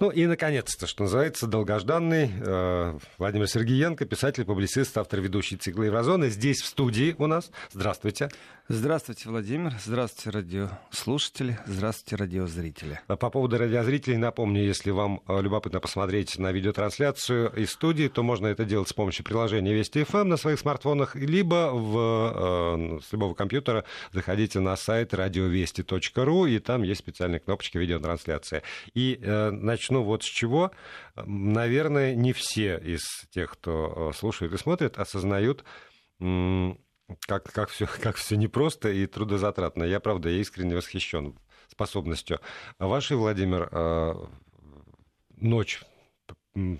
Ну и, наконец-то, что называется, долгожданный э, Владимир Сергеенко, писатель, публицист, автор ведущий цикла «Еврозоны». Здесь в студии у нас. Здравствуйте. Здравствуйте, Владимир. Здравствуйте, радиослушатели. Здравствуйте, радиозрители. По поводу радиозрителей напомню, если вам э, любопытно посмотреть на видеотрансляцию из студии, то можно это делать с помощью приложения Вести ФМ на своих смартфонах, либо в, э, с любого компьютера заходите на сайт радиовести.ру, и там есть специальная кнопочка видеотрансляция. И э, начну вот с чего. Наверное, не все из тех, кто слушает и смотрит, осознают как, как, все, как все непросто и трудозатратно. Я, правда, я искренне восхищен способностью вашей, Владимир, э, ночь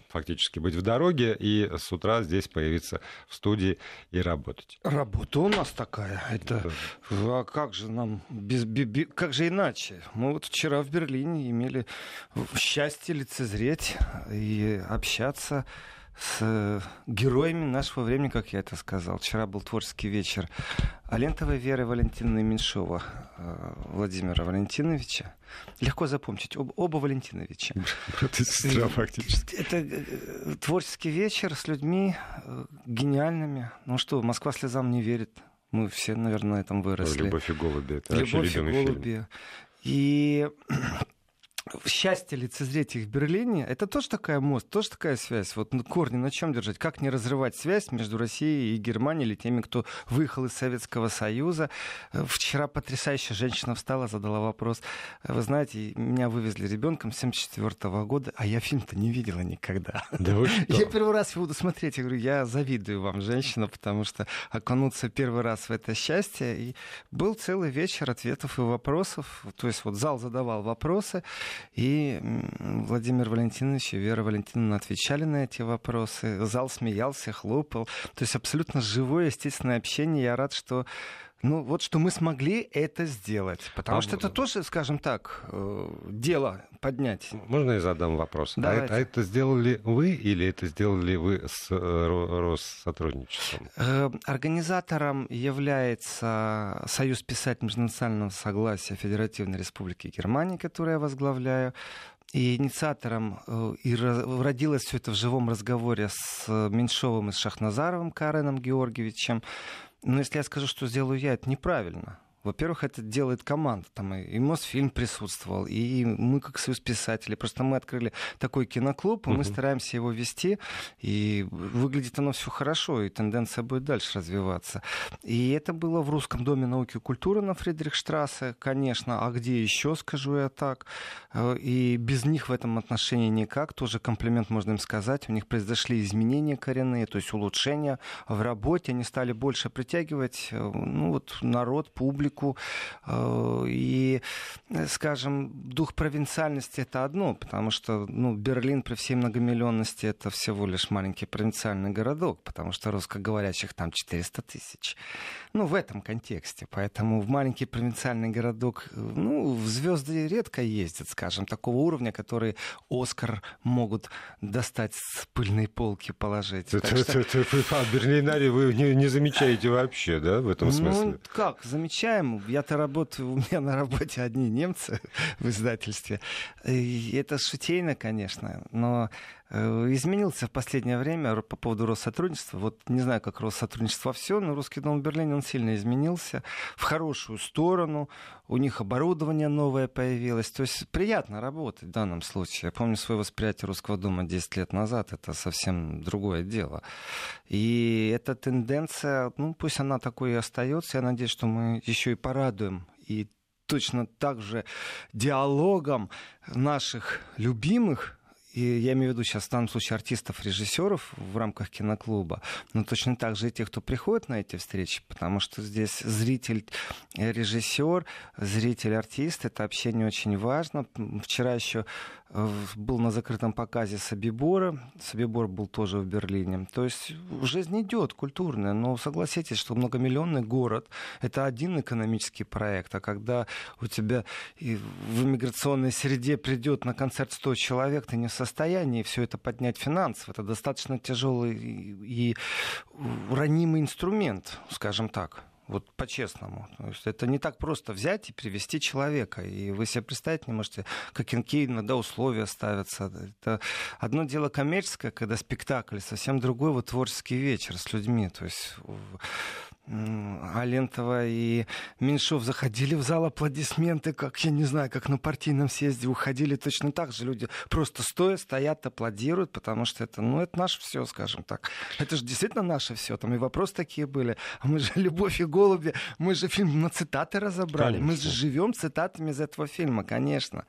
фактически быть в дороге и с утра здесь появиться в студии и работать. Работа у нас такая. Это да. а как же нам без, без как же иначе? Мы вот вчера в Берлине имели счастье лицезреть и общаться с э, героями нашего времени, как я это сказал. Вчера был творческий вечер Алентовой Веры Валентиновны Меньшова, э, Владимира Валентиновича. Легко запомнить, об, оба Валентиновича. Брат и сестра фактически. Это э, творческий вечер с людьми гениальными. Ну что, Москва слезам не верит. Мы все, наверное, на этом выросли. Любовь и голуби. Это Любовь и голуби. Фильм. И счастье лицезреть их в Берлине, это тоже такая мост, тоже такая связь. Вот корни на чем держать? Как не разрывать связь между Россией и Германией или теми, кто выехал из Советского Союза? Вчера потрясающая женщина встала, задала вопрос. Вы знаете, меня вывезли ребенком 74 -го года, а я фильм-то не видела никогда. Да вы что? Я первый раз его буду смотреть. Я говорю, я завидую вам, женщина, потому что окунуться первый раз в это счастье. И был целый вечер ответов и вопросов. То есть вот зал задавал вопросы, и Владимир Валентинович и Вера Валентиновна отвечали на эти вопросы. Зал смеялся, хлопал. То есть абсолютно живое, естественное общение. Я рад, что ну, вот что мы смогли это сделать. Потому а, что это тоже, скажем так, э, дело поднять. Можно я задам вопрос? А это, а это сделали вы или это сделали вы с э, Россотрудничеством? Э, организатором является Союз писателей межнационального согласия Федеративной Республики Германии, которую я возглавляю. И инициатором и родилось все это в живом разговоре с Меньшовым и с Шахназаровым Кареном Георгиевичем. Но если я скажу, что сделаю я, это неправильно. Во-первых, это делает команда. Там и, Мосфильм присутствовал, и мы, как союз писателей. Просто мы открыли такой киноклуб, и uh-huh. мы стараемся его вести. И выглядит оно все хорошо, и тенденция будет дальше развиваться. И это было в Русском доме науки и культуры на Фридрихштрассе, конечно. А где еще, скажу я так. Э, и без них в этом отношении никак. Тоже комплимент можно им сказать. У них произошли изменения коренные, то есть улучшения в работе. Они стали больше притягивать э, ну, вот, народ, публику публику. Э, и, скажем, дух провинциальности это одно, потому что ну, Берлин при всей многомиллионности это всего лишь маленький провинциальный городок, потому что русскоговорящих там 400 тысяч. Ну, в этом контексте. Поэтому в маленький провинциальный городок, ну, в звезды редко ездят, скажем, такого уровня, который Оскар могут достать с пыльной полки положить. Это, это, это, а Берлинаре вы не, не замечаете вообще, да, в этом ну, смысле? Ну, как, замечаем знаем, я-то работаю, у меня на работе одни немцы в издательстве. И это шутейно, конечно, но изменился в последнее время по поводу Россотрудничества. Вот не знаю, как Россотрудничество все, но Русский дом в Берлине, он сильно изменился в хорошую сторону. У них оборудование новое появилось. То есть приятно работать в данном случае. Я помню свое восприятие Русского дома 10 лет назад. Это совсем другое дело. И эта тенденция, ну пусть она такой и остается. Я надеюсь, что мы еще и порадуем и точно так же диалогом наших любимых и я имею в виду сейчас в данном случае артистов, режиссеров в рамках киноклуба, но точно так же и тех, кто приходит на эти встречи, потому что здесь зритель, режиссер, зритель, артист, это общение очень важно. Вчера еще был на закрытом показе Собибора. Собибор был тоже в Берлине. То есть жизнь идет культурная, но согласитесь, что многомиллионный город — это один экономический проект, а когда у тебя в иммиграционной среде придет на концерт 100 человек, ты не в состоянии все это поднять финансово. Это достаточно тяжелый и ранимый инструмент, скажем так. Вот по-честному. То есть это не так просто взять и привести человека. И вы себе представить не можете, какие иногда условия ставятся. Это одно дело коммерческое, когда спектакль, совсем другой вот творческий вечер с людьми. То есть Алентова и Меньшов заходили в зал аплодисменты, как, я не знаю, как на партийном съезде, уходили точно так же. Люди просто стоя, стоят, аплодируют, потому что это, ну, это наше все, скажем так. Это же действительно наше все. Там и вопросы такие были. А мы же «Любовь и голуби», мы же фильм на цитаты разобрали. Конечно. Мы же живем цитатами из этого фильма, конечно.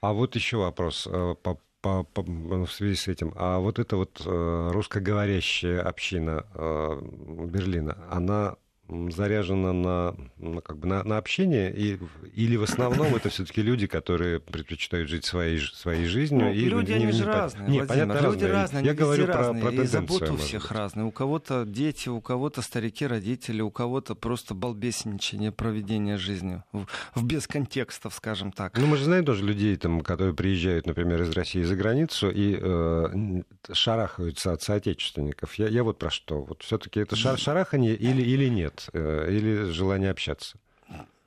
А вот еще вопрос э, по по, по, в связи с этим. А вот эта вот э, русскоговорящая община э, Берлина, она заряжена на, на, как бы на, на общение, и, или в основном это все-таки люди, которые предпочитают жить своей, своей жизнью. Ну, и люди, не, они не, же не, разные, не, понятно, люди разные. разные, Я говорю про, разные, про и заботы у всех разные. У кого-то дети, у кого-то старики, родители, у кого-то просто балбесничание, проведение жизни в, в без контекстов, скажем так. Ну, мы же знаем тоже людей, там, которые приезжают, например, из России за границу и э, шарахаются от соотечественников. Я, я вот про что. Вот все-таки это шар, шарахание или, или нет? Э, или желание общаться?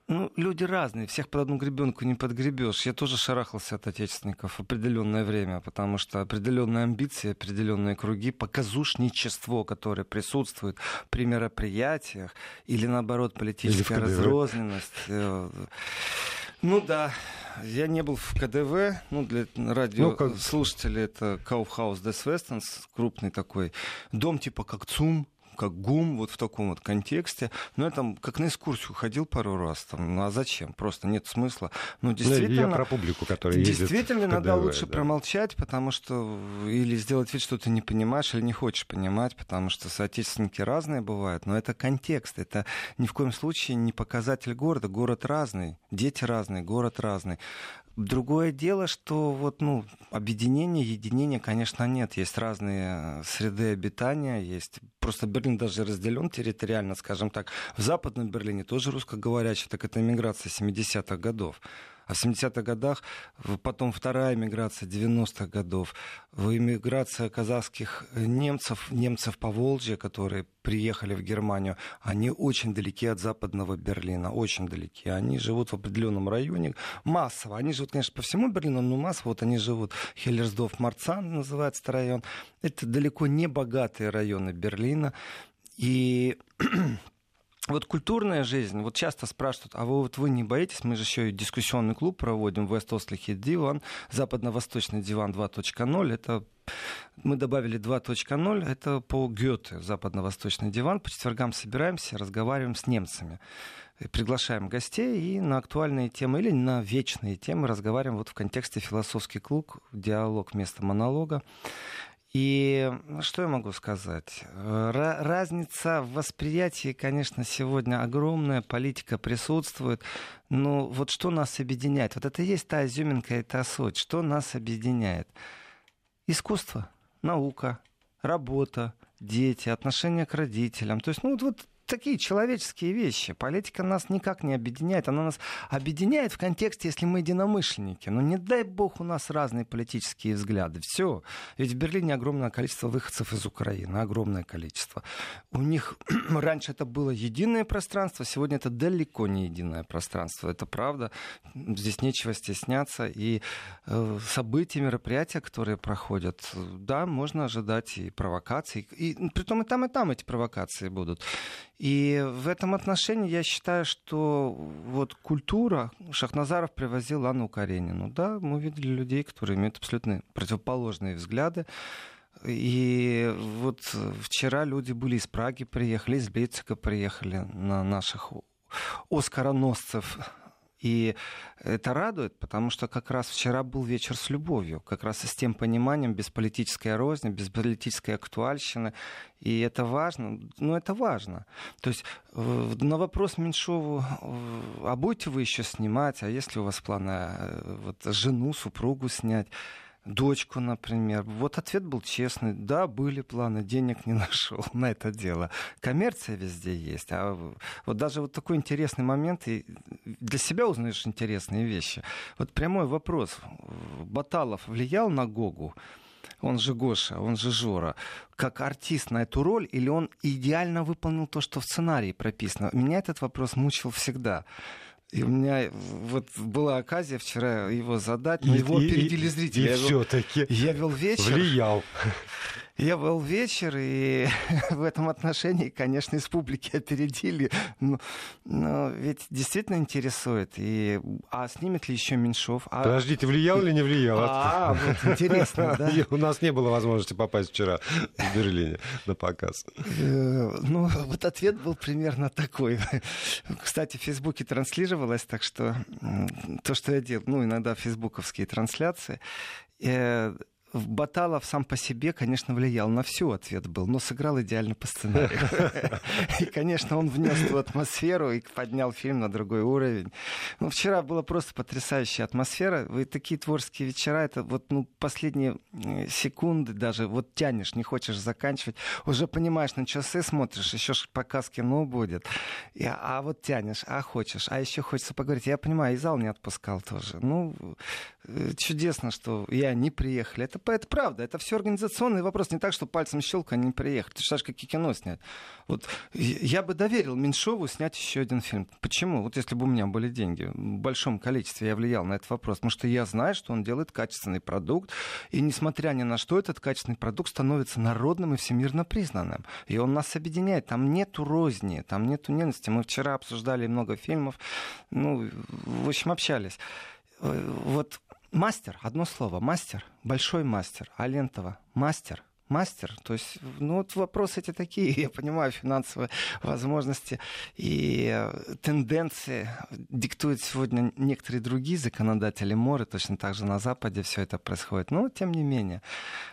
Ну, люди разные, всех под одну гребенку не подгребешь. Я тоже шарахался от отечественников в определенное время, потому что определенные амбиции, определенные круги, показушничество, которое присутствует при мероприятиях, или наоборот политическая разрозненность. Э, ну да, я не был в КДВ, ну для радиослушателей ну, как... это Kaufhaus des Westens, крупный такой дом типа как ЦУМ, как ГУМ, вот в таком вот контексте. Но я там как на экскурсию ходил пару раз. Там, ну а зачем? Просто нет смысла. Ну, действительно, я про публику, которая Действительно, ездит иногда лучше да. промолчать, потому что или сделать вид, что ты не понимаешь или не хочешь понимать, потому что соотечественники разные бывают. Но это контекст, это ни в коем случае не показатель города. Город разный, дети разные, город разный. Другое дело, что вот, ну, объединения, единения, конечно, нет. Есть разные э, среды обитания, есть... Просто Берлин даже разделен территориально, скажем так. В Западном Берлине тоже русскоговорящий, так это миграция 70-х годов. А в 70-х годах, потом вторая миграция 90-х годов, иммиграция казахских немцев, немцев по Волжье, которые приехали в Германию, они очень далеки от западного Берлина, очень далеки. Они живут в определенном районе массово. Они живут, конечно, по всему Берлину, но массово. Вот они живут Хеллерсдорф, Марцан называется район. Это далеко не богатые районы Берлина. И вот культурная жизнь, вот часто спрашивают, а вы вот вы не боитесь, мы же еще и дискуссионный клуб проводим, West Osley диван, западно-восточный диван 2.0, это мы добавили 2.0, это по Гёте, западно-восточный диван, по четвергам собираемся, разговариваем с немцами. Приглашаем гостей и на актуальные темы или на вечные темы разговариваем. Вот в контексте философский клуб, диалог вместо монолога. И что я могу сказать? Разница в восприятии, конечно, сегодня огромная, политика присутствует. Но вот что нас объединяет? Вот это и есть та изюминка и та суть. Что нас объединяет? Искусство, наука, работа, дети, отношение к родителям. То есть, ну вот такие человеческие вещи. Политика нас никак не объединяет. Она нас объединяет в контексте, если мы единомышленники. Но не дай бог у нас разные политические взгляды. Все. Ведь в Берлине огромное количество выходцев из Украины. Огромное количество. У них раньше это было единое пространство, сегодня это далеко не единое пространство. Это правда. Здесь нечего стесняться. И э, события, мероприятия, которые проходят, да, можно ожидать и провокаций. И, притом и там, и там эти провокации будут. И в этом отношении я считаю, что вот культура Шахназаров привозил Анну Каренину. Да, мы видели людей, которые имеют абсолютно противоположные взгляды. И вот вчера люди были из Праги приехали, из Лейпцига приехали на наших оскароносцев и это радует, потому что как раз вчера был вечер с любовью, как раз с тем пониманием, без политической розни, без политической актуальщины. И это важно. Ну, это важно. То есть на вопрос Меньшову, а будете вы еще снимать, а если у вас планы э, вот, жену, супругу снять? Дочку, например. Вот ответ был честный. Да, были планы, денег не нашел на это дело. Коммерция везде есть. А вот даже вот такой интересный момент, и для себя узнаешь интересные вещи. Вот прямой вопрос. Баталов влиял на Гогу? он же Гоша, он же Жора, как артист на эту роль, или он идеально выполнил то, что в сценарии прописано? Меня этот вопрос мучил всегда. И у меня вот была оказия вчера его задать, но и, его опередили зрители. И, и все-таки я вел вечер. Влиял. Я был вечер, и в этом отношении, конечно, из публики опередили. Но, но ведь действительно интересует. И, а снимет ли еще Меньшов? А... Подождите, влиял или не влиял? А, вот интересно, да? У нас не было возможности попасть вчера в Берлине на показ. Э, ну, вот ответ был примерно такой. Кстати, в Фейсбуке транслировалось, так что то, что я делал, ну, иногда фейсбуковские трансляции, э, Баталов сам по себе, конечно, влиял на всю ответ был, но сыграл идеально по сценарию. И, конечно, он внес эту атмосферу и поднял фильм на другой уровень. Ну, вчера была просто потрясающая атмосфера. Вы такие творческие вечера, это вот ну, последние э, секунды даже, вот тянешь, не хочешь заканчивать, уже понимаешь, на часы смотришь, еще показ кино будет, и, а вот тянешь, а хочешь, а еще хочется поговорить. Я понимаю, и зал не отпускал тоже. Ну, э, чудесно, что и они приехали. Это это, это правда, это все организационный вопрос. Не так, что пальцем щелка они приехали. Ты знаешь, какие кино снять. Вот я бы доверил Меньшову снять еще один фильм. Почему? Вот если бы у меня были деньги, в большом количестве я влиял на этот вопрос. Потому что я знаю, что он делает качественный продукт. И несмотря ни на что, этот качественный продукт становится народным и всемирно признанным. И он нас объединяет. Там нету розни, там нету ненависти. Мы вчера обсуждали много фильмов. Ну, в общем, общались. Э, вот Мастер, одно слово, мастер, большой мастер, Алентова, мастер, мастер. То есть, ну вот вопросы эти такие, я понимаю, финансовые возможности и э, тенденции диктуют сегодня некоторые другие законодатели моря, точно так же на Западе все это происходит. Но, тем не менее,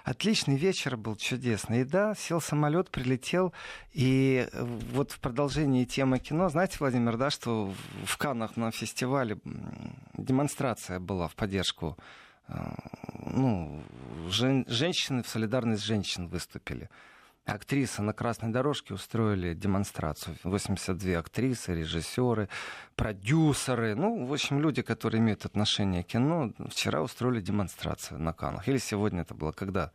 отличный вечер был чудесный. И да, сел самолет, прилетел, и э, вот в продолжении темы кино, знаете, Владимир, да, что в Каннах на фестивале демонстрация была в поддержку ну, жен, женщины в солидарность женщин выступили актрисы на красной дорожке устроили демонстрацию. 82 актрисы, режиссеры, продюсеры, ну, в общем, люди, которые имеют отношение к кино, вчера устроили демонстрацию на Канах. Или сегодня это было, когда.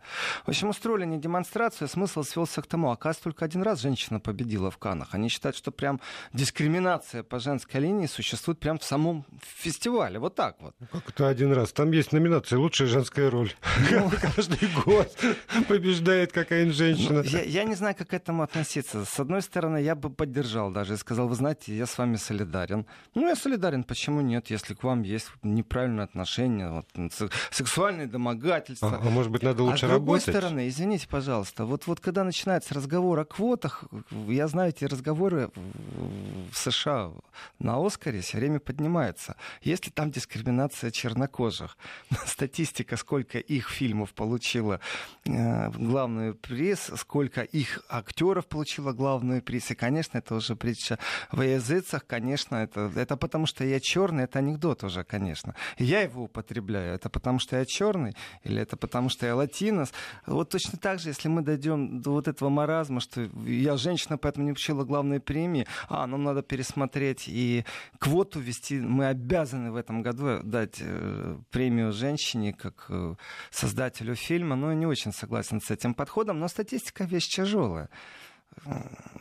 В общем, устроили не демонстрацию, а смысл свелся к тому, оказывается, только один раз женщина победила в Канах. Они считают, что прям дискриминация по женской линии существует прям в самом фестивале. Вот так вот. Ну, как это один раз? Там есть номинация «Лучшая женская роль». Ну... Каждый год побеждает какая-нибудь женщина. Я, я не знаю, как к этому относиться. С одной стороны, я бы поддержал даже и сказал, вы знаете, я с вами солидарен. Ну, я солидарен, почему нет, если к вам есть неправильное отношение, вот, сексуальные домогательства. А, а может быть, надо лучше а с другой стороны, извините, пожалуйста, вот, вот когда начинается разговор о квотах, я знаю, эти разговоры в США на Оскаре все время поднимаются. Если там дискриминация чернокожих, статистика, сколько их фильмов получила э, главный приз, сколько сколько их актеров получило главную приз. И, конечно, это уже притча во языцах, конечно, это, это потому что я черный, это анекдот уже, конечно. Я его употребляю. Это потому что я черный или это потому что я латинос. Вот точно так же, если мы дойдем до вот этого маразма, что я женщина, поэтому не получила главной премии, а, нам надо пересмотреть и квоту ввести. Мы обязаны в этом году дать э, премию женщине как э, создателю фильма. Но не очень согласен с этим подходом. Но статистика вещь тяжелая.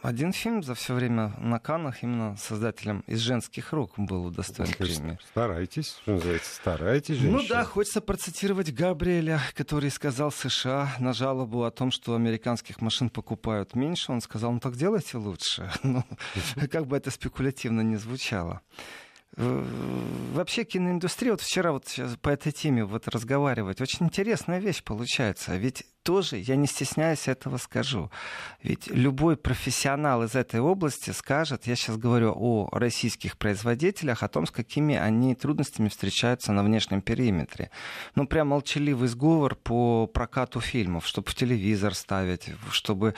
Один фильм за все время на Каннах именно создателем из женских рук был удостоен премии. Старайтесь, что называется, старайтесь, женщина. Ну да, хочется процитировать Габриэля, который сказал США на жалобу о том, что американских машин покупают меньше. Он сказал, ну так делайте лучше. Ну, как бы это спекулятивно не звучало. Вообще киноиндустрия, вот вчера вот по этой теме вот разговаривать, очень интересная вещь получается. Ведь тоже, я не стесняюсь этого скажу. Ведь любой профессионал из этой области скажет, я сейчас говорю о российских производителях, о том, с какими они трудностями встречаются на внешнем периметре. Ну, прям молчаливый сговор по прокату фильмов, чтобы в телевизор ставить, чтобы...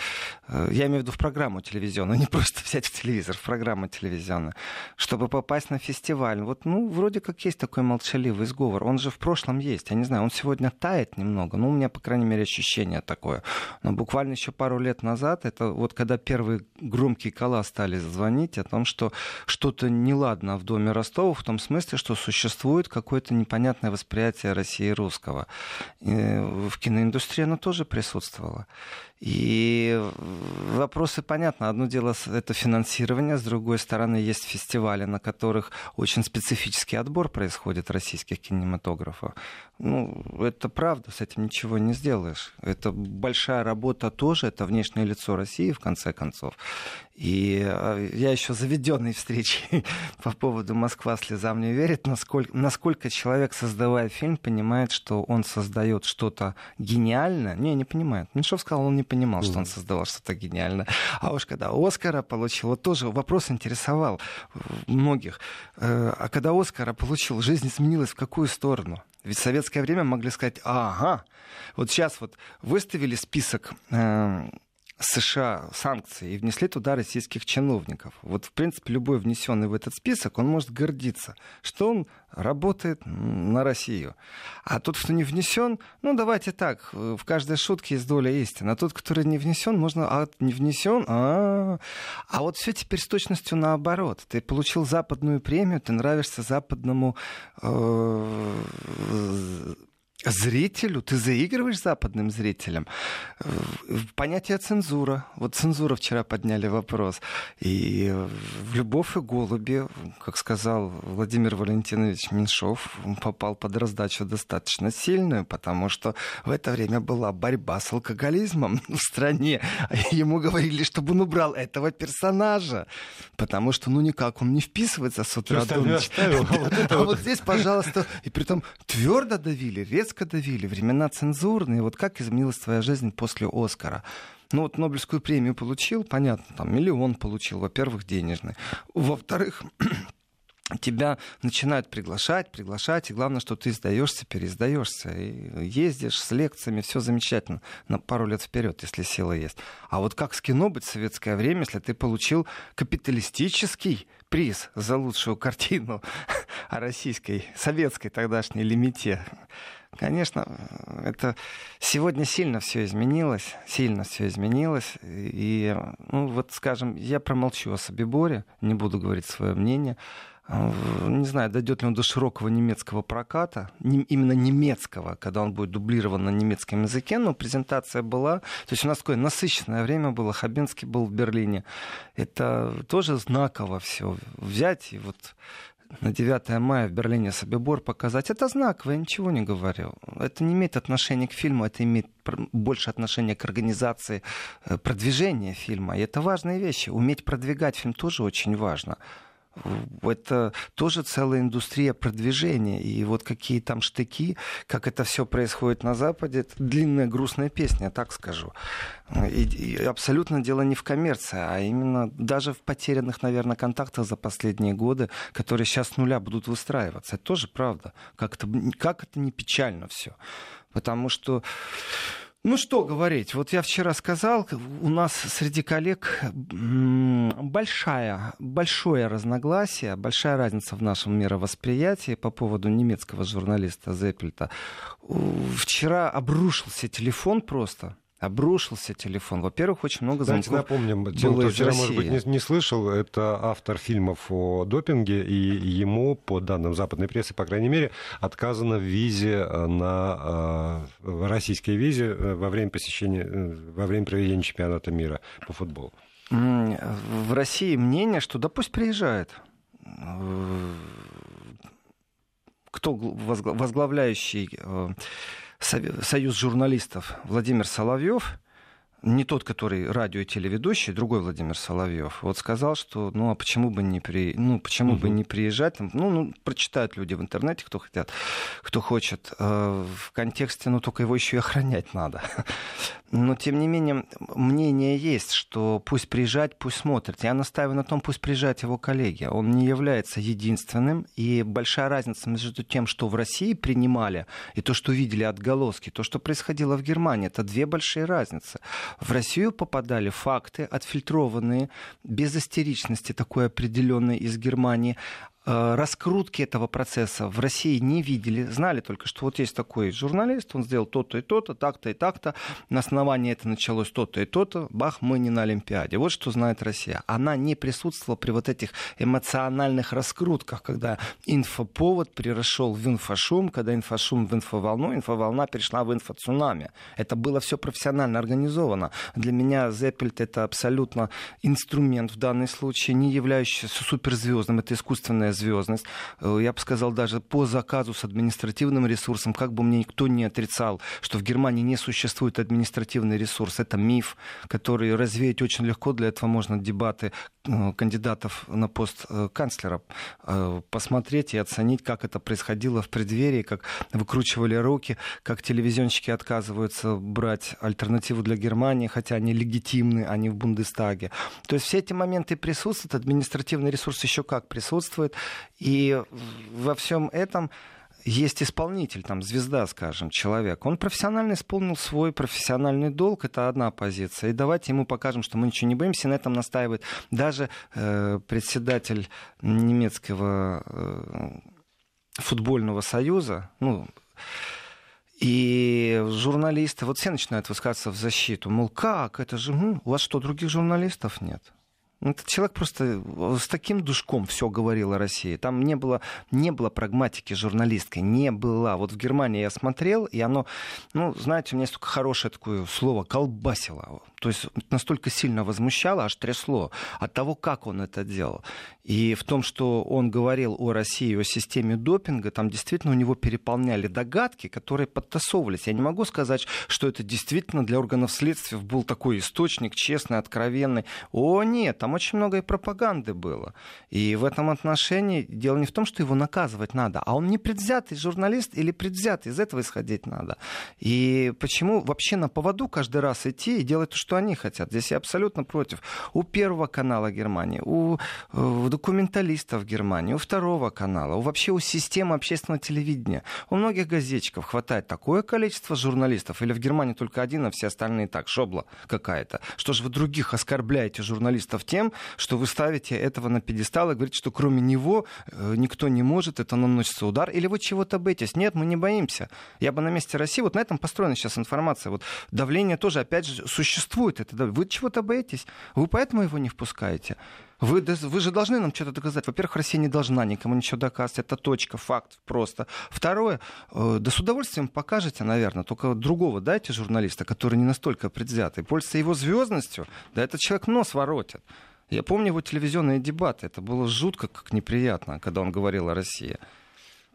Э, я имею в виду в программу телевизионную, не просто взять в телевизор, в программу телевизионную. Чтобы попасть на фестиваль. Вот, ну, вроде как есть такой молчаливый сговор. Он же в прошлом есть. Я не знаю, он сегодня тает немного. Ну, у меня, по крайней мере, ощущение такое. Но буквально еще пару лет назад, это вот когда первые громкие кола стали звонить о том, что что-то неладно в доме Ростова, в том смысле, что существует какое-то непонятное восприятие России русского. И в киноиндустрии оно тоже присутствовало. И вопросы понятны. Одно дело это финансирование, с другой стороны есть фестивали, на которых очень специфический отбор происходит российских кинематографов. Ну, это правда, с этим ничего не сделаешь. Это большая работа тоже, это внешнее лицо России, в конце концов. И а, я еще заведенный встречи по поводу «Москва слезам не верит», насколько, насколько человек, создавая фильм, понимает, что он создает что-то гениальное. Не, не понимает. Меньшов сказал, он не понимал, что он создавал что-то гениальное. А уж когда Оскара получил, вот тоже вопрос интересовал многих. Э, а когда Оскара получил, жизнь изменилась в какую сторону? Ведь в советское время могли сказать, ага, вот сейчас вот выставили список э, США санкции и внесли туда российских чиновников. Вот, в принципе, любой внесенный в этот список, он может гордиться, что он работает на Россию. А тот, кто не внесен, ну, давайте так, в каждой шутке есть доля истины. А тот, который не внесен, можно, а не внесен, а, а вот все теперь с точностью наоборот. Ты получил западную премию, ты нравишься западному э, зрителю, ты заигрываешь западным зрителям. Понятие цензура. Вот цензура вчера подняли вопрос. И в «Любовь и голуби», как сказал Владимир Валентинович Меньшов, попал под раздачу достаточно сильную, потому что в это время была борьба с алкоголизмом в стране. Ему говорили, чтобы он убрал этого персонажа, потому что ну никак он не вписывается с утра до ночи. А вот здесь, пожалуйста, и при том твердо давили, резко резко давили, времена цензурные. Вот как изменилась твоя жизнь после Оскара? Ну вот Нобелевскую премию получил, понятно, там миллион получил, во-первых, денежный. Во-вторых, тебя начинают приглашать, приглашать, и главное, что ты сдаешься, пересдаешься, и ездишь с лекциями, все замечательно, на пару лет вперед, если сила есть. А вот как с кино быть в советское время, если ты получил капиталистический приз за лучшую картину о российской, советской тогдашней лимите? Конечно, это сегодня сильно все изменилось, сильно все изменилось. И, ну, вот, скажем, я промолчу о Собиборе, не буду говорить свое мнение. Не знаю, дойдет ли он до широкого немецкого проката, именно немецкого, когда он будет дублирован на немецком языке, но презентация была. То есть у нас такое насыщенное время было. Хабенский был в Берлине. Это тоже знаково все взять и вот на 9 мая в Берлине Собибор показать, это знаково, я ничего не говорю. Это не имеет отношения к фильму, это имеет больше отношения к организации э, продвижения фильма. И это важные вещи. Уметь продвигать фильм тоже очень важно это тоже целая индустрия продвижения. И вот какие там штыки, как это все происходит на Западе, это длинная грустная песня, так скажу. И, и абсолютно дело не в коммерции, а именно даже в потерянных, наверное, контактах за последние годы, которые сейчас с нуля будут выстраиваться. Это тоже правда. Как это, как это не печально все. Потому что ну что говорить, вот я вчера сказал, у нас среди коллег большая, большое разногласие, большая разница в нашем мировосприятии по поводу немецкого журналиста Зеппельта. Вчера обрушился телефон просто обрушился телефон. Во-первых, очень много звонков Давайте напомним, тем, кто вчера, может быть, не, не слышал, это автор фильмов о допинге, и ему, по данным западной прессы, по крайней мере, отказано в визе э, на э, российской визе э, во время посещения, во время проведения чемпионата мира по футболу. В России мнение, что да пусть приезжает кто возглавляющий союз журналистов Владимир Соловьев, не тот, который радио и телеведущий, другой Владимир Соловьев, вот сказал, что ну а почему бы не при, ну почему угу. бы не приезжать, ну, ну прочитают люди в интернете, кто хотят, кто хочет, э, в контексте, ну только его еще и охранять надо. Но, тем не менее, мнение есть, что пусть приезжать, пусть смотрит. Я настаиваю на том, пусть приезжают его коллеги. Он не является единственным. И большая разница между тем, что в России принимали, и то, что видели отголоски, то, что происходило в Германии, это две большие разницы. В Россию попадали факты, отфильтрованные, без истеричности такой определенной из Германии. Э, раскрутки этого процесса в России не видели, знали только, что вот есть такой журналист, он сделал то-то и то-то, так-то и так-то, на основании это началось то-то и то-то, бах, мы не на Олимпиаде. Вот что знает Россия. Она не присутствовала при вот этих эмоциональных раскрутках, когда инфоповод перешел в инфошум, когда инфошум в инфоволну, инфоволна перешла в инфоцунами. Это было все профессионально организовано. Для меня Зеппельт это абсолютно инструмент в данном случае, не являющийся суперзвездным, это искусственное огромная звездность. Э, я бы сказал, даже по заказу с административным ресурсом, как бы мне никто не отрицал, что в Германии не существует административный ресурс. Это миф, который развеять очень легко. Для этого можно дебаты э, кандидатов на пост э, канцлера посмотреть и оценить, как это происходило в преддверии, как выкручивали руки, как телевизионщики отказываются брать альтернативу для Германии, хотя они легитимны, они в Бундестаге. То есть все эти моменты присутствуют, административный ресурс еще как присутствует. И во всем этом есть исполнитель, там, звезда, скажем, человек. Он профессионально исполнил свой профессиональный долг, это одна позиция. И давайте ему покажем, что мы ничего не боимся, на этом настаивает даже э, председатель немецкого э, футбольного союза, ну, и журналисты, вот все начинают высказываться в защиту, мол, как, это же, у вас что, других журналистов нет? Этот человек просто с таким душком все говорил о России. Там не было, не было прагматики журналистской, не было. Вот в Германии я смотрел, и оно, ну, знаете, у меня есть только хорошее такое слово, колбасило. То есть настолько сильно возмущало, аж трясло от того, как он это делал. И в том, что он говорил о России, о системе допинга, там действительно у него переполняли догадки, которые подтасовывались. Я не могу сказать, что это действительно для органов следствия был такой источник, честный, откровенный. О, нет, там очень много и пропаганды было. И в этом отношении дело не в том, что его наказывать надо, а он не предвзятый журналист или предвзятый. Из этого исходить надо. И почему вообще на поводу каждый раз идти и делать то, что они хотят? Здесь я абсолютно против. У Первого канала Германии, у э, документалистов Германии, у Второго канала, у вообще у системы общественного телевидения. У многих газетчиков хватает такое количество журналистов, или в Германии только один, а все остальные так, шобла какая-то. Что же вы других оскорбляете журналистов тем, тем, что вы ставите этого на пьедестал и говорите, что кроме него э, никто не может, это наносится удар, или вы чего-то боитесь. Нет, мы не боимся. Я бы на месте России, вот на этом построена сейчас информация. Вот давление тоже, опять же, существует. Это, вы чего-то боитесь, вы поэтому его не впускаете. Вы, вы же должны нам что-то доказать. Во-первых, Россия не должна никому ничего доказывать. Это точка, факт просто. Второе, э, да с удовольствием покажете, наверное, только другого дайте журналиста, который не настолько предвзятый. Пользуется его звездностью, да этот человек нос воротит. Я помню его телевизионные дебаты. Это было жутко, как неприятно, когда он говорил о России.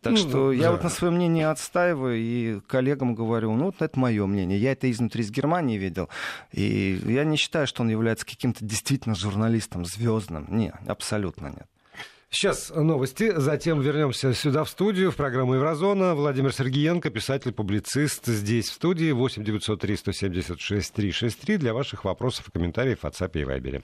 Так ну, что да. я вот на свое мнение отстаиваю и коллегам говорю, ну вот это мое мнение. Я это изнутри из Германии видел. И я не считаю, что он является каким-то действительно журналистом звездным. Нет, абсолютно нет. Сейчас новости, затем вернемся сюда в студию, в программу Еврозона. Владимир Сергеенко, писатель-публицист, здесь в студии. 8 903 176 363 для ваших вопросов и комментариев в WhatsApp и Viber.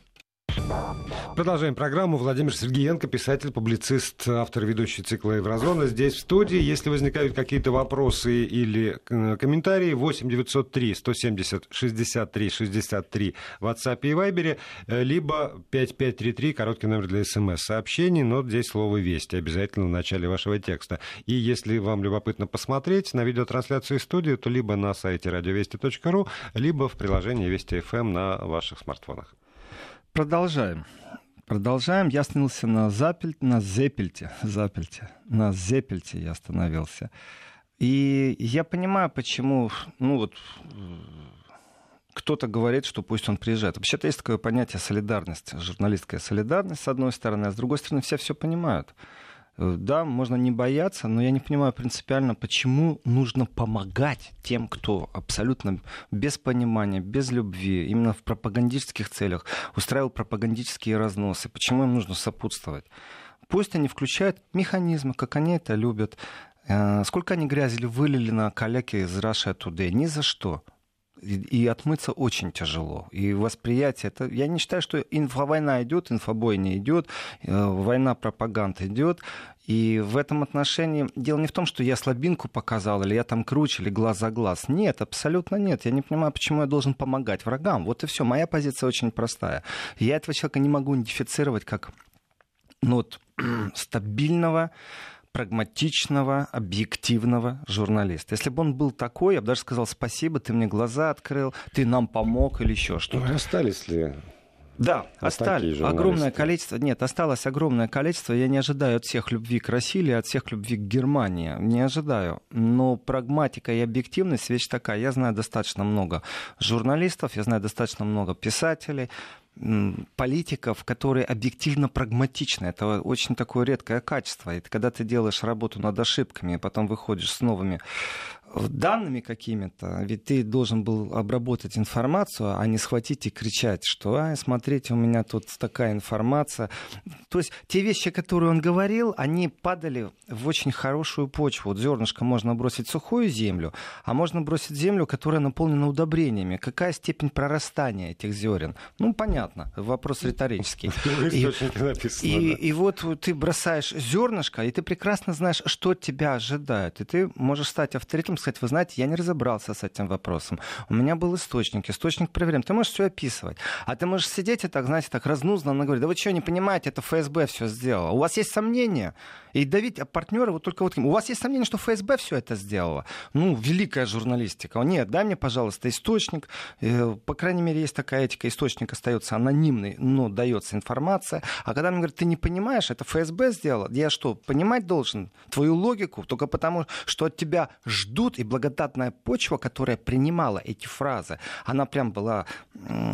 Продолжаем программу. Владимир Сергеенко, писатель, публицист, автор ведущий цикла «Еврозона». Здесь в студии. Если возникают какие-то вопросы или э, комментарии, 8 903 170 63 63 в WhatsApp и Viber, э, либо 5533, короткий номер для смс-сообщений, но здесь слово «Вести» обязательно в начале вашего текста. И если вам любопытно посмотреть на видеотрансляцию из студии, то либо на сайте радиовести.ру, либо в приложении Вести эм на ваших смартфонах. Продолжаем. Продолжаем. Я остановился на, Запель... на Зепельте. Запельте. На Зепельте я остановился. И я понимаю, почему, ну вот, кто-то говорит, что пусть он приезжает. Вообще-то есть такое понятие солидарность, журналистская солидарность, с одной стороны, а с другой стороны, все все понимают. Э, да, можно не бояться, но я не понимаю принципиально, почему нужно помогать тем, кто абсолютно без понимания, без любви, именно в пропагандистских целях устраивал пропагандические разносы. Почему им нужно сопутствовать? Пусть они включают механизмы, как они это любят. Э, сколько они грязи вылили на коллеги из Russia Today? Ни за что и отмыться очень тяжело. И восприятие, это, я не считаю, что инфовойна идет, инфобойня идет, э, война пропаганда идет. И в этом отношении дело не в том, что я слабинку показал, или я там круче, или глаз за глаз. Нет, абсолютно нет. Я не понимаю, почему я должен помогать врагам. Вот и все. Моя позиция очень простая. Я этого человека не могу идентифицировать как ну, вот, стабильного, прагматичного, объективного журналиста. Если бы он был такой, я бы даже сказал спасибо, ты мне глаза открыл, ты нам помог или еще что-то. Ну, остались ли да, вот остались огромное количество. Нет, осталось огромное количество. Я не ожидаю от всех любви к России от всех любви к Германии. Не ожидаю. Но прагматика и объективность вещь такая. Я знаю достаточно много журналистов, я знаю достаточно много писателей, политиков, которые объективно прагматичны. Это очень такое редкое качество. И когда ты делаешь работу над ошибками, и потом выходишь с новыми данными какими-то, ведь ты должен был обработать информацию, а не схватить и кричать, что, а, смотрите, у меня тут такая информация. То есть те вещи, которые он говорил, они падали в очень хорошую почву. Вот зернышко можно бросить в сухую землю, а можно бросить землю, которая наполнена удобрениями. Какая степень прорастания этих зерен? Ну, понятно, вопрос риторический. И, вот ты бросаешь зернышко, и ты прекрасно знаешь, что тебя ожидает. И ты можешь стать авторитетом, сказать, вы знаете, я не разобрался с этим вопросом. У меня был источник, источник проверяем. Ты можешь все описывать. А ты можешь сидеть и так, знаете, так разнузданно говорить, да вы что, не понимаете, это ФСБ все сделало. У вас есть сомнения? И давить партнера вот только вот... У вас есть сомнения, что ФСБ все это сделало? Ну, великая журналистика. Нет, дай мне, пожалуйста, источник. Э, по крайней мере, есть такая этика. Источник остается анонимный, но дается информация. А когда мне говорят, ты не понимаешь, это ФСБ сделало, я что, понимать должен твою логику только потому, что от тебя ждут, и благодатная почва, которая принимала эти фразы, она прям была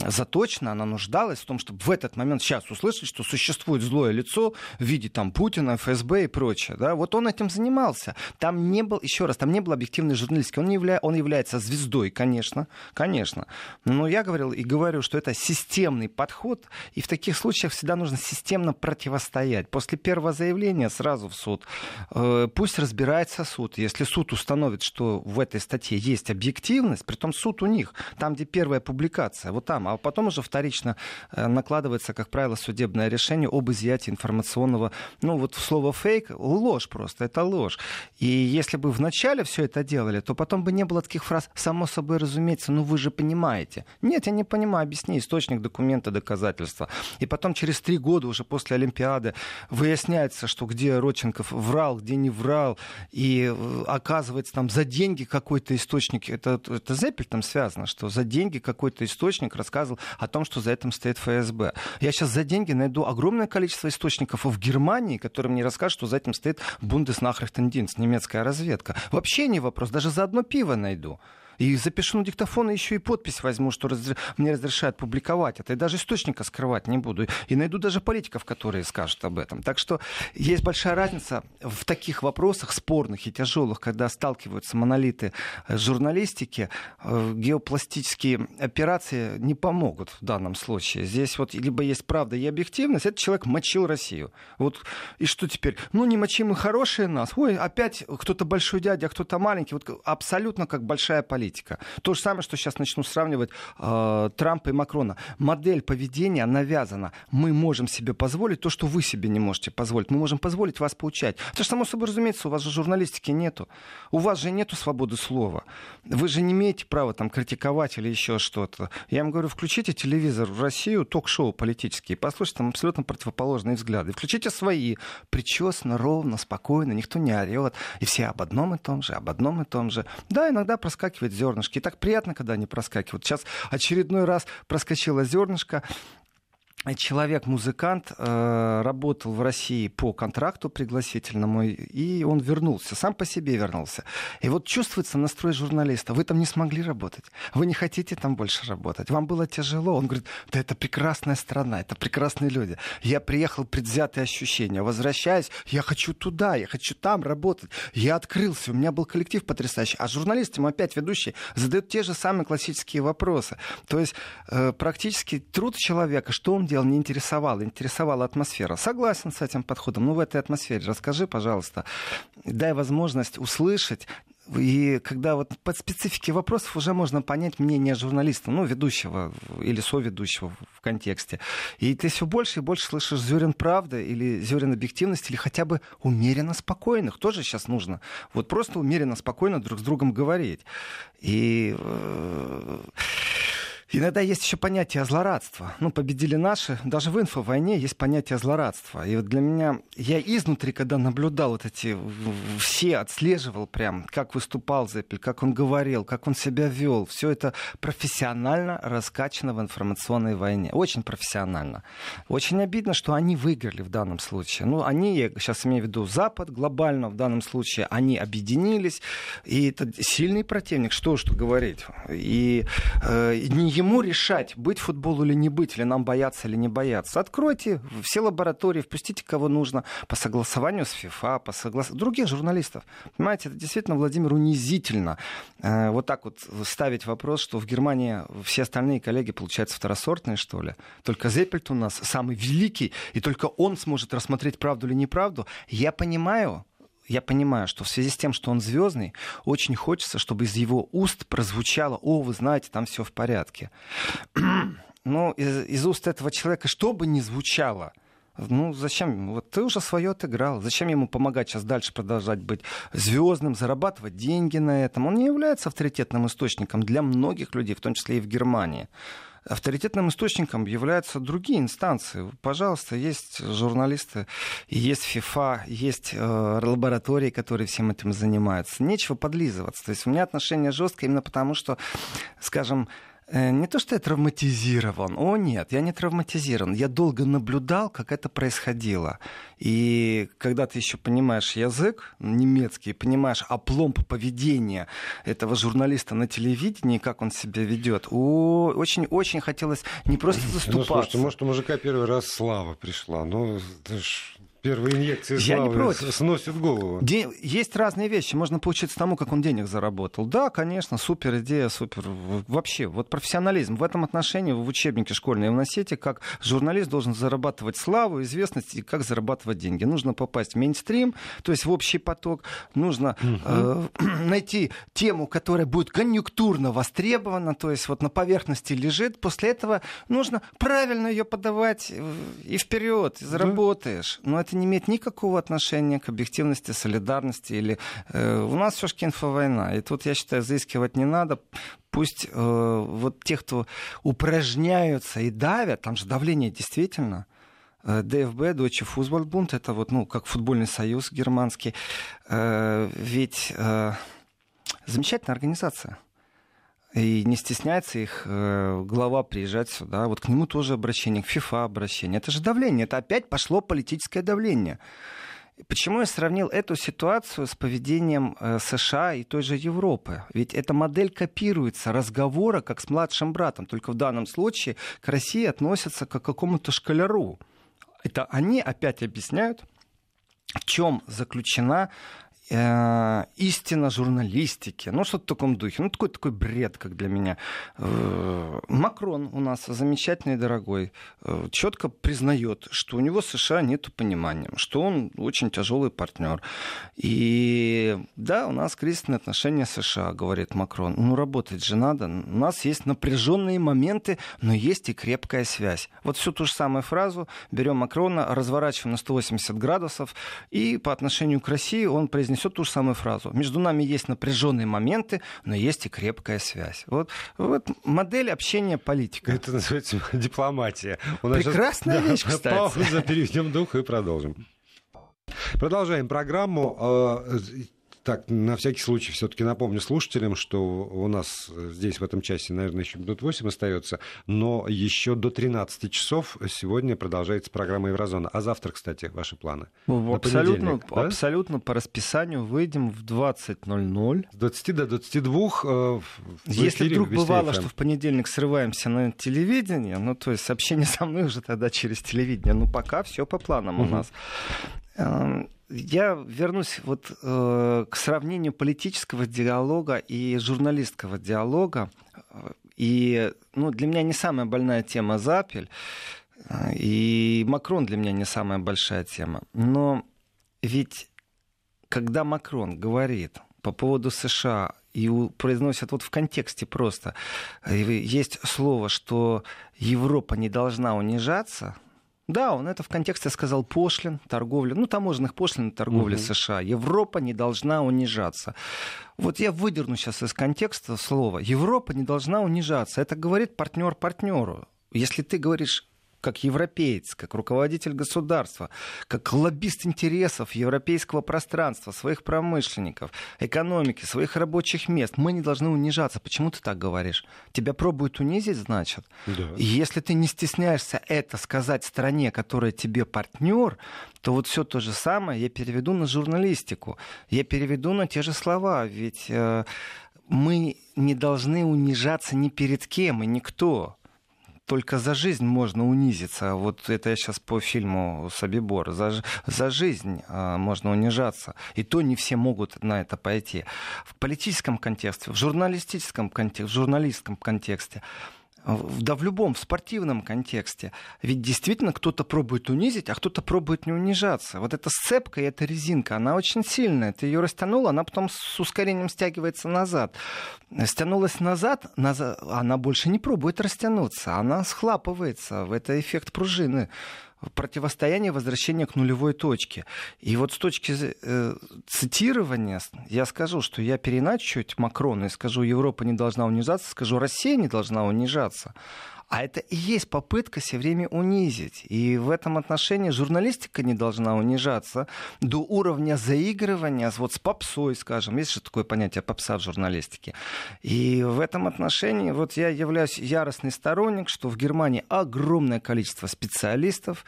заточена, она нуждалась в том, чтобы в этот момент сейчас услышать, что существует злое лицо в виде там Путина, ФСБ и прочее. Да? Вот он этим занимался. Там не был, еще раз, там не было объективной журналистики. Он, не явля... он является звездой, конечно, конечно. Но я говорил и говорю, что это системный подход, и в таких случаях всегда нужно системно противостоять. После первого заявления сразу в суд. Э, пусть разбирается суд. Если суд установит, что в этой статье есть объективность, при том суд у них, там, где первая публикация, вот там, а потом уже вторично э, накладывается, как правило, судебное решение об изъятии информационного, ну вот слово фейк, ложь просто, это ложь. И если бы вначале все это делали, то потом бы не было таких фраз, само собой разумеется, ну вы же понимаете. Нет, я не понимаю, объясни источник документа, доказательства. И потом через три года уже после Олимпиады выясняется, что где Родченков врал, где не врал, и э, оказывается там за деньги какой-то источник, это, это Зеппель там связано, что за деньги какой-то источник рассказывал о том, что за этим стоит ФСБ. Я сейчас за деньги найду огромное количество источников в Германии, которые мне расскажут, что за этим стоит Бундеснахрихтендинст, немецкая разведка. Вообще не вопрос, даже за одно пиво найду. И запишу на диктофон, и еще и подпись возьму, что раз... мне разрешают публиковать это. И даже источника скрывать не буду. И найду даже политиков, которые скажут об этом. Так что есть большая разница в таких вопросах спорных и тяжелых, когда сталкиваются монолиты э, журналистики, э, геопластические операции не помогут в данном случае. Здесь вот либо есть правда и объективность, этот человек мочил Россию. Вот и что теперь? Ну, не мочим мы хорошие нас. Ой, опять кто-то большой дядя, а кто-то маленький. Вот абсолютно как большая политика политика. То же самое, что сейчас начну сравнивать э, Трампа и Макрона. Модель поведения навязана. Мы можем себе позволить то, что вы себе не можете позволить. Мы можем позволить вас поучать. Это же само собой разумеется, у вас же журналистики нету. У вас же нету свободы слова. Вы же не имеете права там критиковать или еще что-то. Я вам говорю, включите телевизор в Россию, ток-шоу политические, послушайте там абсолютно противоположные взгляды. Включите свои, причестно, ровно, спокойно, никто не орет. И все об одном и том же, об одном и том же. Да, иногда проскакивает зернышки. И так приятно, когда они проскакивают. Сейчас очередной раз проскочило зернышко человек-музыкант э, работал в России по контракту пригласительному, и он вернулся, сам по себе вернулся. И вот чувствуется настрой журналиста. Вы там не смогли работать, вы не хотите там больше работать, вам было тяжело. Он говорит, да это прекрасная страна, это прекрасные люди. Я приехал предвзятые ощущения, возвращаясь, я хочу туда, я хочу там работать. Я открылся, у меня был коллектив потрясающий. А журналист, ему опять ведущий, задает те же самые классические вопросы. То есть э, практически труд человека, что он делал, не интересовало. Интересовала атмосфера. Согласен с этим подходом. Ну, в этой атмосфере расскажи, пожалуйста. Дай возможность услышать и когда вот по специфике вопросов уже можно понять мнение журналиста, ну, ведущего или соведущего в контексте. И ты все больше и больше слышишь зерен правды или зерен объективности, или хотя бы умеренно спокойных. Тоже сейчас нужно. Вот просто умеренно спокойно друг с другом говорить. И э, Иногда есть еще понятие злорадства. Ну, победили наши. Даже в инфовойне есть понятие злорадства. И вот для меня, я изнутри, когда наблюдал вот эти, все отслеживал прям, как выступал Зеппель, как он говорил, как он себя вел. Все это профессионально раскачано в информационной войне. Очень профессионально. Очень обидно, что они выиграли в данном случае. Ну, они, я сейчас имею в виду Запад глобально в данном случае, они объединились. И это сильный противник, что что говорить. И э, не ему решать, быть футболу или не быть, или нам бояться или не бояться. Откройте все лаборатории, впустите кого нужно по согласованию с ФИФА, по согласованию других журналистов. Понимаете, это действительно, Владимир, унизительно. Э, вот так вот ставить вопрос, что в Германии все остальные коллеги, получается, второсортные, что ли. Только Зеппельт у нас самый великий, и только он сможет рассмотреть правду или неправду. Я понимаю, я понимаю, что в связи с тем, что он звездный, очень хочется, чтобы из его уст прозвучало, о, вы знаете, там все в порядке. Но из, из уст этого человека, что бы ни звучало, ну, зачем? Вот ты уже свое отыграл. Зачем ему помогать сейчас дальше продолжать быть звездным, зарабатывать деньги на этом? Он не является авторитетным источником для многих людей, в том числе и в Германии. Авторитетным источником являются другие инстанции. Пожалуйста, есть журналисты, есть ФИФА, есть э, лаборатории, которые всем этим занимаются. Нечего подлизываться. То есть у меня отношение жесткое именно потому, что, скажем, не то, что я травматизирован. О, нет, я не травматизирован. Я долго наблюдал, как это происходило. И когда ты еще понимаешь язык немецкий, понимаешь опломб поведения этого журналиста на телевидении, как он себя ведет, очень-очень хотелось не просто заступаться. Ну, слушайте, может, у мужика первый раз слава пришла. Ну, это ж Первые инъекции славы Я не против. сносят голову. Де- есть разные вещи. Можно поучиться тому, как он денег заработал. Да, конечно, супер идея, супер. Вообще, вот профессионализм. В этом отношении в учебнике школьные вносите, как журналист должен зарабатывать славу, известность и как зарабатывать деньги. Нужно попасть в мейнстрим, то есть в общий поток. Нужно э, найти тему, которая будет конъюнктурно востребована, то есть вот на поверхности лежит. После этого нужно правильно ее подавать э, и вперед, и заработаешь. Но это не имеет никакого отношения к объективности, солидарности. Или, э, у нас все-таки инфовойна. И тут, я считаю, заискивать не надо. Пусть э, вот те, кто упражняются и давят, там же давление действительно, э, ДФБ, Deutsche Fußballbund, это вот, ну, как футбольный союз германский. Э, ведь э, замечательная организация и не стесняется их э, глава приезжать сюда. Вот к нему тоже обращение, к ФИФА обращение. Это же давление, это опять пошло политическое давление. Почему я сравнил эту ситуацию с поведением э, США и той же Европы? Ведь эта модель копируется разговора как с младшим братом, только в данном случае к России относятся как к какому-то шкаляру. Это они опять объясняют, в чем заключена истина журналистики, ну что-то в таком духе, ну такой такой бред, как для меня. Э, Макрон у нас замечательный дорогой, э, четко признает, что у него США нет понимания, что он очень тяжелый партнер. И да, у нас кризисные отношения с США, говорит Макрон. Ну работать же надо. У нас есть напряженные моменты, но есть и крепкая связь. Вот всю ту же самую фразу берем Макрона, разворачиваем на 180 градусов, и по отношению к России он произнес несет ту же самую фразу. Между нами есть напряженные моменты, но есть и крепкая связь. Вот, вот модель общения политика. Это называется дипломатия. У нас Прекрасная сейчас, вещь, да, кстати. Пауза, переведем дух и продолжим. Продолжаем программу. Э, так, на всякий случай все-таки напомню слушателям, что у нас здесь в этом часе, наверное, еще минут 8 остается, но еще до 13 часов сегодня продолжается программа Еврозона. А завтра, кстати, ваши планы? Ну, абсолютно, да? абсолютно по расписанию выйдем в 20.00. С 20 до 22 э, Если вдруг бывало, что в понедельник срываемся на телевидение, ну, то есть сообщение со мной уже тогда через телевидение, ну, пока все по планам угу. у нас. Я вернусь вот э, к сравнению политического диалога и журналистского диалога. И ну, для меня не самая больная тема Запель, и Макрон для меня не самая большая тема. Но ведь когда Макрон говорит по поводу США и произносят вот в контексте просто, есть слово, что Европа не должна унижаться – Да, он это в контексте сказал пошлин, торговля, ну, таможенных пошлин торговли угу. США. Европа не должна унижаться. Вот я выдерну сейчас из контекста слово. Европа не должна унижаться. Это говорит партнер партнеру. Если ты говоришь как европеец, как руководитель государства, как лоббист интересов европейского пространства, своих промышленников, экономики, своих рабочих мест. Мы не должны унижаться. Почему ты так говоришь? Тебя пробуют унизить, значит? Да. И если ты не стесняешься это сказать стране, которая тебе партнер, то вот все то же самое я переведу на журналистику. Я переведу на те же слова. Ведь э, мы не должны унижаться ни перед кем и никто только за жизнь можно унизиться. Вот это я сейчас по фильму Собибор. За, за жизнь а, можно унижаться. И то не все могут на это пойти. В политическом контексте, в журналистическом контексте, в журналистском контексте да в любом в спортивном контексте. Ведь действительно кто-то пробует унизить, а кто-то пробует не унижаться. Вот эта сцепка и эта резинка, она очень сильная. Ты ее растянул, она потом с ускорением стягивается назад. Стянулась назад, назад она больше не пробует растянуться, она схлапывается. Это эффект пружины противостояние возвращения к нулевой точке. И вот с точки э, цитирования я скажу, что я переначу Макрона и скажу, Европа не должна унижаться, скажу, Россия не должна унижаться. А это и есть попытка все время унизить. И в этом отношении журналистика не должна унижаться до уровня заигрывания вот с попсой, скажем. Есть же такое понятие попса в журналистике. И в этом отношении вот я являюсь яростный сторонник, что в Германии огромное количество специалистов,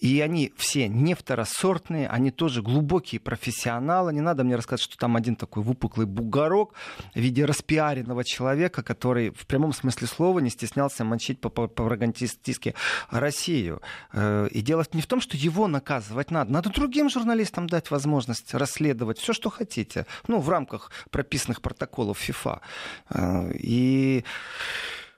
и они все не второсортные, они тоже глубокие профессионалы. Не надо мне рассказать, что там один такой выпуклый бугорок в виде распиаренного человека, который в прямом смысле слова не стеснялся мочить по пропагандистски Россию. Э, и дело не в том, что его наказывать надо. Надо другим журналистам дать возможность расследовать все, что хотите. Ну, в рамках прописанных протоколов ФИФА. Э, и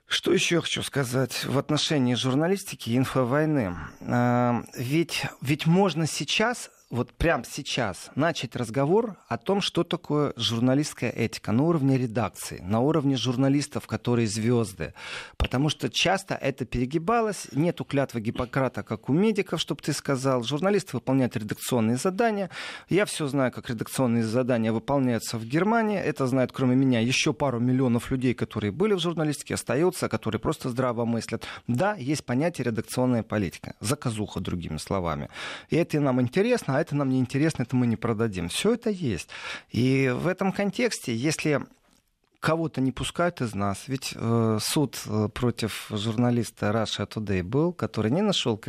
что еще я хочу сказать в отношении журналистики и инфовойны? Э, ведь, ведь можно сейчас вот прямо сейчас начать разговор о том, что такое журналистская этика на уровне редакции, на уровне журналистов, которые звезды. Потому что часто это перегибалось, нету клятвы Гиппократа, как у медиков, чтобы ты сказал. Журналисты выполняют редакционные задания. Я все знаю, как редакционные задания выполняются в Германии. Это знают, кроме меня, еще пару миллионов людей, которые были в журналистике, остаются, которые просто здраво мыслят. Да, есть понятие редакционная политика. Заказуха, другими словами. И это нам интересно, это нам не интересно, это мы не продадим. Все это есть. И в этом контексте, если кого-то не пускают из нас. Ведь э, суд э, против журналиста Russia Today был, который не нашел...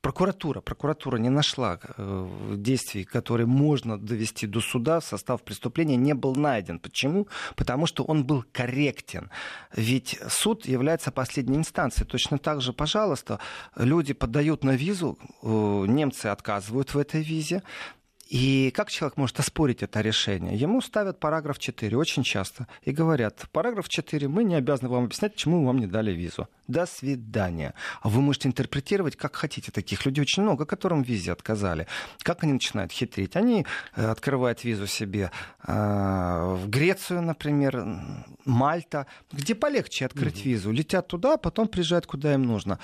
Прокуратура, прокуратура не нашла э, действий, которые можно довести до суда. Состав преступления не был найден. Почему? Потому что он был корректен. Ведь суд является последней инстанцией. Точно так же, пожалуйста, люди подают на визу, э, немцы отказывают в этой визе, и как человек может оспорить это решение? Ему ставят параграф 4 очень часто и говорят, параграф 4, мы не обязаны вам объяснять, почему мы вам не дали визу. До свидания. А вы можете интерпретировать, как хотите. Таких людей очень много, которым визе отказали. Как они начинают хитрить? Они э, открывают визу себе э, в Грецию, например, Мальта, где полегче открыть угу. визу. Летят туда, а потом приезжают, куда им нужно.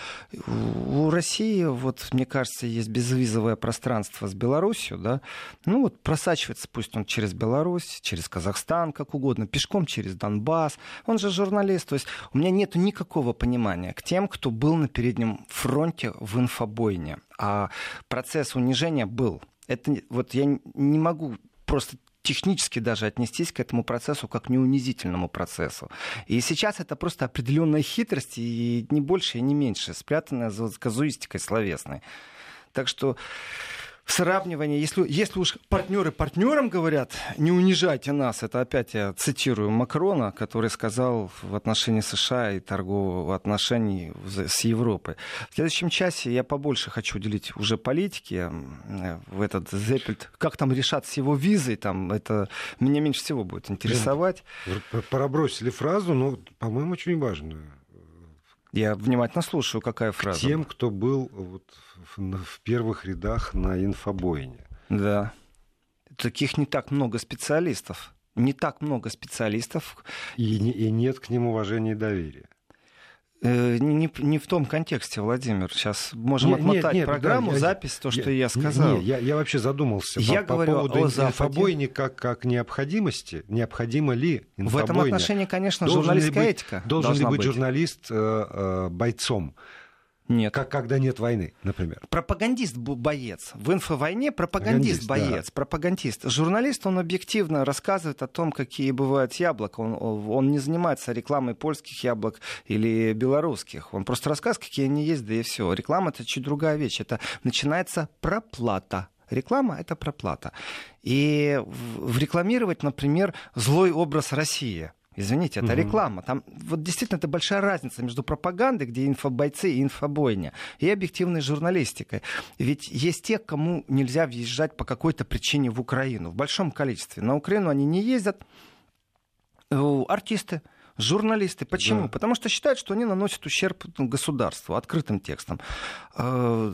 У России, вот, мне кажется, есть безвизовое пространство с Беларусью, да, ну вот просачивается, пусть он через Беларусь, через Казахстан, как угодно, пешком через Донбасс. Он же журналист. То есть у меня нет никакого понимания к тем, кто был на переднем фронте в инфобойне. А процесс унижения был. Это вот я не могу просто технически даже отнестись к этому процессу как к неунизительному процессу. И сейчас это просто определенная хитрость, и не больше, и не меньше, спрятанная за казуистикой словесной. Так что сравнивание, если, если уж партнеры партнерам говорят, не унижайте нас, это опять я цитирую Макрона, который сказал в отношении США и торговых отношений с Европой. В следующем часе я побольше хочу уделить уже политике, в этот Зеппельт, как там решат с его визой, там, это меня меньше всего будет интересовать. Пробросили фразу, но, по-моему, очень важную я внимательно слушаю, какая фраза. К тем, кто был вот в, в первых рядах на инфобойне. Да. Таких не так много специалистов. Не так много специалистов. И, и нет к ним уважения и доверия. Э, не, не в том контексте, Владимир. Сейчас можем нет, отмотать нет, нет, программу, да, запись, то, что я, я сказал. Нет, я, я вообще задумался я по, говорю по поводу о инфобойни как, как необходимости. Необходимо ли инфобойня? В этом отношении, конечно, должен журналистская ли быть, этика Должен ли быть, быть журналист э, э, бойцом? Нет. Как когда нет войны, например. Пропагандист боец. В инфовойне пропагандист, боец. Да. Пропагандист. Журналист, он объективно рассказывает о том, какие бывают яблоки. Он, он не занимается рекламой польских яблок или белорусских. Он просто рассказывает, какие они есть, да и все. Реклама это чуть другая вещь. Это начинается проплата. Реклама — это проплата. И рекламировать, например, злой образ России — Извините, это угу. реклама. Там вот действительно это большая разница между пропагандой, где инфобойцы и инфобойня, и объективной журналистикой. Ведь есть те, кому нельзя въезжать по какой-то причине в Украину в большом количестве. На Украину они не ездят. Артисты, журналисты. Почему? Да. Потому что считают, что они наносят ущерб ну, государству открытым текстом. А,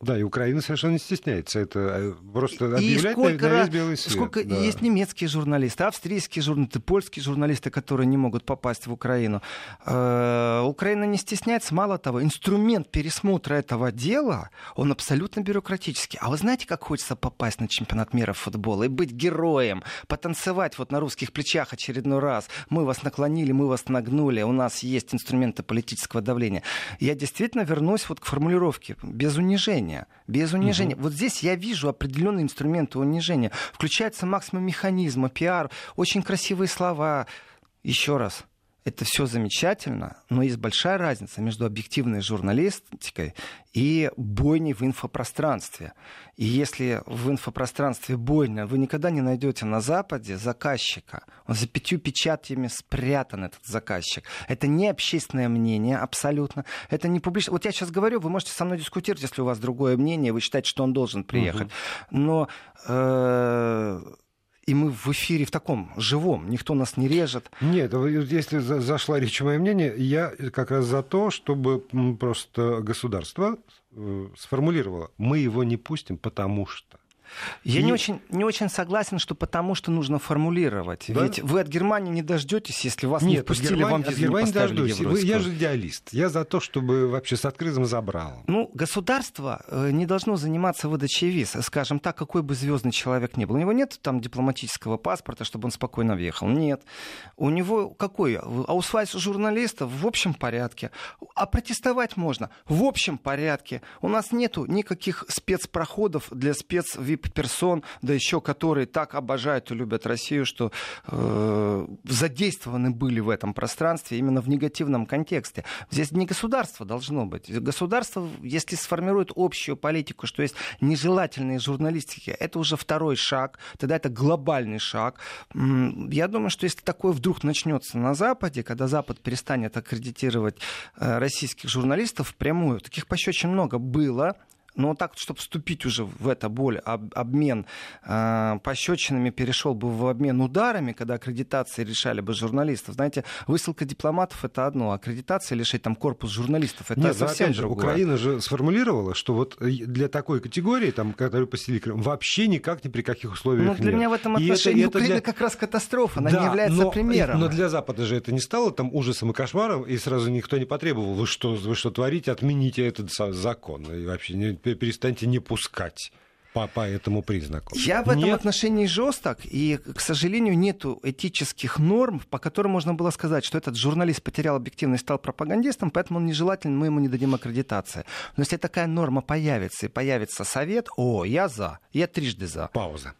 да, и Украина совершенно не стесняется. Это э, просто объявлять на, на весь белый свет. Сколько да. есть немецкие журналисты, австрийские журналисты, польские журналисты, которые не могут попасть в Украину. А, Украина не стесняется. Мало того, инструмент пересмотра этого дела, он абсолютно бюрократический. А вы знаете, как хочется попасть на чемпионат мира в футбол и быть героем, потанцевать вот на русских плечах очередной раз. Мы вас на наклонили, мы вас нагнули, у нас есть инструменты политического давления. Я действительно вернусь вот к формулировке без унижения. Без унижения. Угу. Вот здесь я вижу определенные инструменты унижения. Включается максимум механизма, пиар, очень красивые слова. Еще раз, это все замечательно, но есть большая разница между объективной журналистикой и бойней в инфопространстве. И если в инфопространстве бойня, вы никогда не найдете на Западе заказчика. Он за пятью печатями спрятан, этот заказчик. Это не общественное мнение абсолютно. Это не публично. Вот я сейчас говорю, вы можете со мной дискутировать, если у вас другое мнение, вы считаете, что он должен приехать. Угу. Но э, и мы в эфире в таком живом, никто нас не режет. Нет, если зашла речь о моем я как раз за то, чтобы просто государство э, сформулировало, мы его не пустим, потому что. Я и... не, очень, не очень согласен, что потому что нужно формулировать. Да? Ведь вы от Германии не дождетесь, если вас Нет, не впустили, Германии, вам визу не дождусь. Вы, я же идеалист. Я за то, чтобы вообще с открытым забрал. Ну, государство э, не должно заниматься выдачей виз. Скажем так, какой бы звездный человек ни был. У него нет там дипломатического паспорта, чтобы он спокойно въехал. Нет. У него какой? Аусвайс журналистов в общем порядке. А протестовать можно в общем порядке. У нас нету никаких спецпроходов для персон, да еще которые так обожают и любят Россию, что э, задействованы были в этом пространстве именно в негативном контексте. Здесь не государство должно быть. Государство, если сформирует общую политику, что есть нежелательные журналистики, это уже второй шаг, тогда это глобальный шаг. Я думаю, что если такое вдруг начнется на Западе, когда Запад перестанет аккредитировать э, российских журналистов впрямую, таких пощечин много было, но так, чтобы вступить уже в это боль, об, обмен э, пощечинами перешел бы в обмен ударами, когда аккредитации решали бы журналистов. Знаете, высылка дипломатов это одно, аккредитация лишить там корпус журналистов это Нет, совсем же, другое. Украина же сформулировала, что вот для такой категории, там, которые посетили Крым, вообще никак ни при каких условиях ну, для нет. меня в этом отношении это, Украина для... как раз катастрофа, она да, не является но, примером. Но для Запада же это не стало там ужасом и кошмаром, и сразу никто не потребовал, вы что, вы что творите, отмените этот закон. И вообще не перестаньте не пускать по, по этому признаку. Я в этом нет? отношении жесток, и, к сожалению, нет этических норм, по которым можно было сказать, что этот журналист потерял объективность и стал пропагандистом, поэтому он нежелателен, мы ему не дадим аккредитации. Но если такая норма появится, и появится совет, о, я за, я трижды за. Пауза.